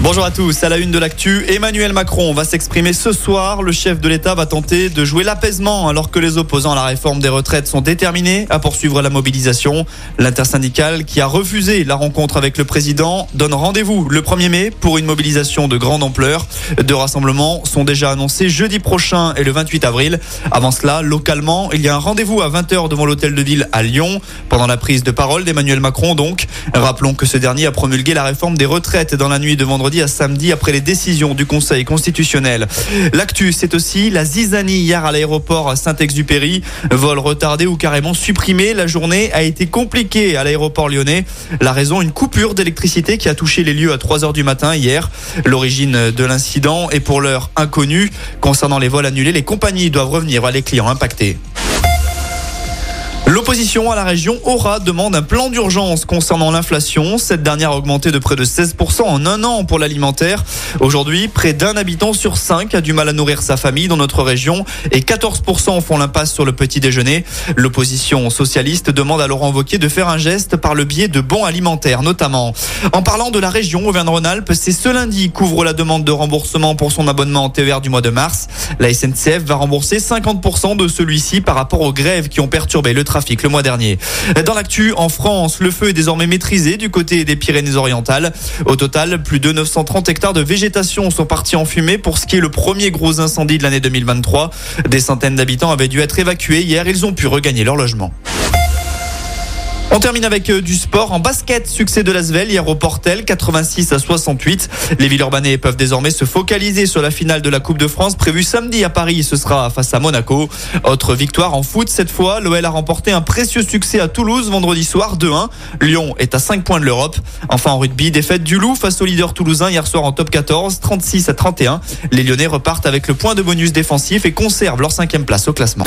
Bonjour à tous, à la une de l'actu, Emmanuel Macron va s'exprimer ce soir. Le chef de l'État va tenter de jouer l'apaisement alors que les opposants à la réforme des retraites sont déterminés à poursuivre la mobilisation. L'intersyndicale qui a refusé la rencontre avec le président donne rendez-vous le 1er mai pour une mobilisation de grande ampleur. Deux rassemblements sont déjà annoncés jeudi prochain et le 28 avril. Avant cela, localement, il y a un rendez-vous à 20h devant l'hôtel de ville à Lyon pendant la prise de parole d'Emmanuel Macron donc. Rappelons que ce dernier a promulgué la réforme des retraites dans la nuit de vendredi à samedi après les décisions du Conseil constitutionnel. L'actu, c'est aussi la zizanie hier à l'aéroport Saint-Exupéry. Vol retardé ou carrément supprimé. La journée a été compliquée à l'aéroport lyonnais. La raison, une coupure d'électricité qui a touché les lieux à 3 heures du matin hier. L'origine de l'incident est pour l'heure inconnue. Concernant les vols annulés, les compagnies doivent revenir à les clients impactés. L'opposition à la région aura demande un plan d'urgence concernant l'inflation. Cette dernière a augmenté de près de 16% en un an pour l'alimentaire. Aujourd'hui, près d'un habitant sur cinq a du mal à nourrir sa famille dans notre région et 14% font l'impasse sur le petit déjeuner. L'opposition socialiste demande à Laurent Wauquiez de faire un geste par le biais de bons alimentaires notamment. En parlant de la région, Auvergne-Rhône-Alpes, c'est ce lundi qu'ouvre la demande de remboursement pour son abonnement en TER du mois de mars. La SNCF va rembourser 50% de celui-ci par rapport aux grèves qui ont perturbé le trafic le mois dernier. Dans l'actu, en France, le feu est désormais maîtrisé du côté des Pyrénées-Orientales. Au total, plus de 930 hectares de végétation sont partis en fumée pour ce qui est le premier gros incendie de l'année 2023. Des centaines d'habitants avaient dû être évacués hier. Ils ont pu regagner leur logement. On termine avec euh, du sport en basket. Succès de l'Asvel hier au Portel, 86 à 68. Les Villeurbanais peuvent désormais se focaliser sur la finale de la Coupe de France prévue samedi à Paris. Ce sera face à Monaco. Autre victoire en foot cette fois. L'OL a remporté un précieux succès à Toulouse vendredi soir 2-1. Lyon est à 5 points de l'Europe. Enfin en rugby, défaite du Loup face au leader toulousain hier soir en top 14, 36 à 31. Les Lyonnais repartent avec le point de bonus défensif et conservent leur cinquième place au classement.